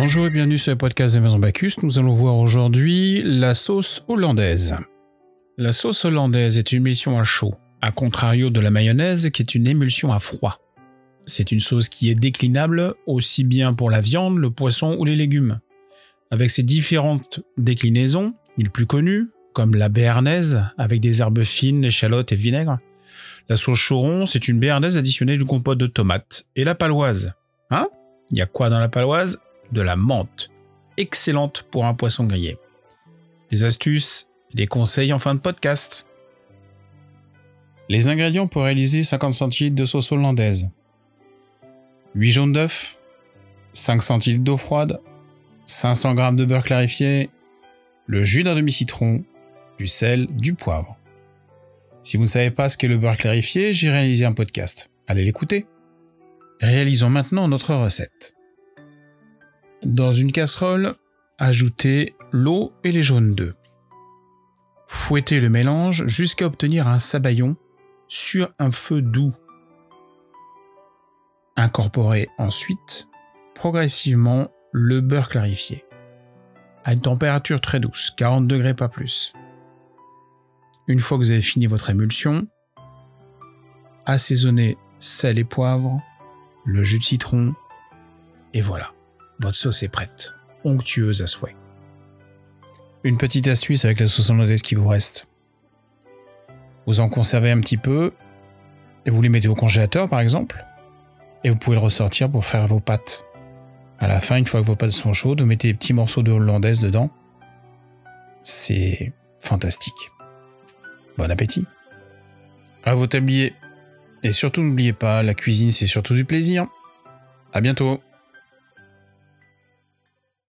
Bonjour et bienvenue sur le podcast de Maison Bacchus. Nous allons voir aujourd'hui la sauce hollandaise. La sauce hollandaise est une émulsion à chaud, à contrario de la mayonnaise qui est une émulsion à froid. C'est une sauce qui est déclinable aussi bien pour la viande, le poisson ou les légumes. Avec ses différentes déclinaisons, les plus connues, comme la béarnaise avec des herbes fines, échalotes et vinaigre. La sauce choron, c'est une béarnaise additionnée d'une compote de tomates. Et la paloise. Hein? Il y a quoi dans la paloise? De la menthe, excellente pour un poisson grillé. Des astuces, des conseils en fin de podcast. Les ingrédients pour réaliser 50 centilitres de sauce hollandaise. 8 jaunes d'œufs, 5 centilitres d'eau froide, 500 g de beurre clarifié, le jus d'un demi-citron, du sel, du poivre. Si vous ne savez pas ce qu'est le beurre clarifié, j'ai réalisé un podcast. Allez l'écouter. Réalisons maintenant notre recette. Dans une casserole, ajoutez l'eau et les jaunes d'œufs. Fouettez le mélange jusqu'à obtenir un sabayon sur un feu doux. Incorporez ensuite progressivement le beurre clarifié à une température très douce, 40 degrés pas plus. Une fois que vous avez fini votre émulsion, assaisonnez sel et poivre, le jus de citron, et voilà. Votre sauce est prête, onctueuse à souhait. Une petite astuce avec la sauce hollandaise qui vous reste. Vous en conservez un petit peu et vous les mettez au congélateur par exemple et vous pouvez le ressortir pour faire vos pâtes. À la fin, une fois que vos pâtes sont chaudes, vous mettez des petits morceaux de hollandaise dedans. C'est fantastique. Bon appétit. À vos tabliers. Et surtout n'oubliez pas, la cuisine c'est surtout du plaisir. À bientôt.